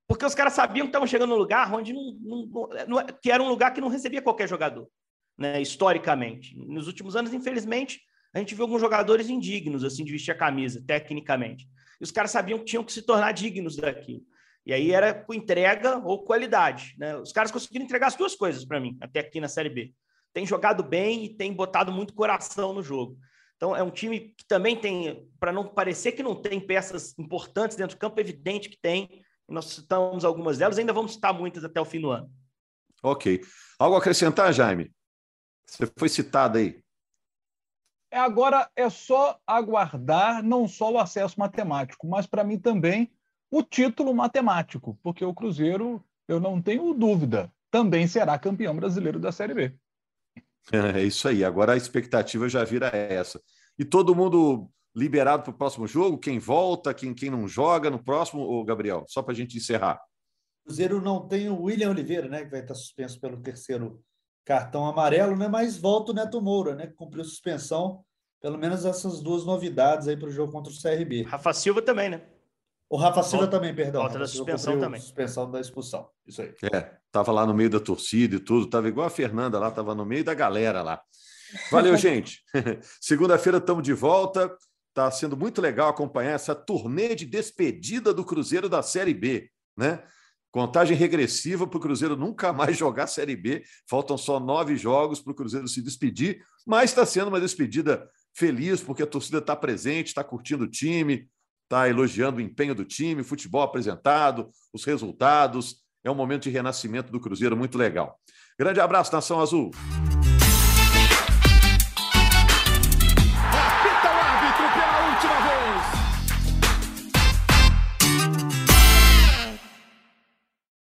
Porque os caras sabiam que estavam chegando num lugar onde não, não, não, que era um lugar que não recebia qualquer jogador, né? Historicamente. Nos últimos anos, infelizmente, a gente viu alguns jogadores indignos assim de vestir a camisa, tecnicamente. E os caras sabiam que tinham que se tornar dignos daqui. E aí era com entrega ou qualidade. Né? Os caras conseguiram entregar as duas coisas para mim, até aqui na Série B. Tem jogado bem e tem botado muito coração no jogo. Então, é um time que também tem, para não parecer que não tem peças importantes dentro do campo, é evidente que tem, nós citamos algumas delas, ainda vamos citar muitas até o fim do ano. Ok. Algo a acrescentar, Jaime? Você foi citado aí. É, agora é só aguardar não só o acesso matemático, mas para mim também o título matemático, porque o Cruzeiro, eu não tenho dúvida, também será campeão brasileiro da Série B. É isso aí. Agora a expectativa já vira essa. E todo mundo liberado para o próximo jogo? Quem volta, quem, quem não joga no próximo, ô Gabriel? Só para a gente encerrar. O Cruzeiro não tem o William Oliveira, né? Que vai estar suspenso pelo terceiro cartão amarelo, né? Mas volta o Neto Moura, né? Que cumpriu suspensão. Pelo menos essas duas novidades aí para o jogo contra o CRB. Rafa Silva também, né? O Rafa Silva volta, também, perdão. Volta da suspensão também. Suspensão da expulsão. Isso aí. É, tava lá no meio da torcida e tudo, tava igual a Fernanda lá, tava no meio da galera lá. Valeu, gente. Segunda-feira estamos de volta. Está sendo muito legal acompanhar essa turnê de despedida do Cruzeiro da Série B, né? Contagem regressiva para o Cruzeiro nunca mais jogar Série B. Faltam só nove jogos para o Cruzeiro se despedir, mas está sendo uma despedida feliz, porque a torcida está presente, está curtindo o time, está elogiando o empenho do time, futebol apresentado, os resultados. É um momento de renascimento do Cruzeiro muito legal. Grande abraço, Nação Azul.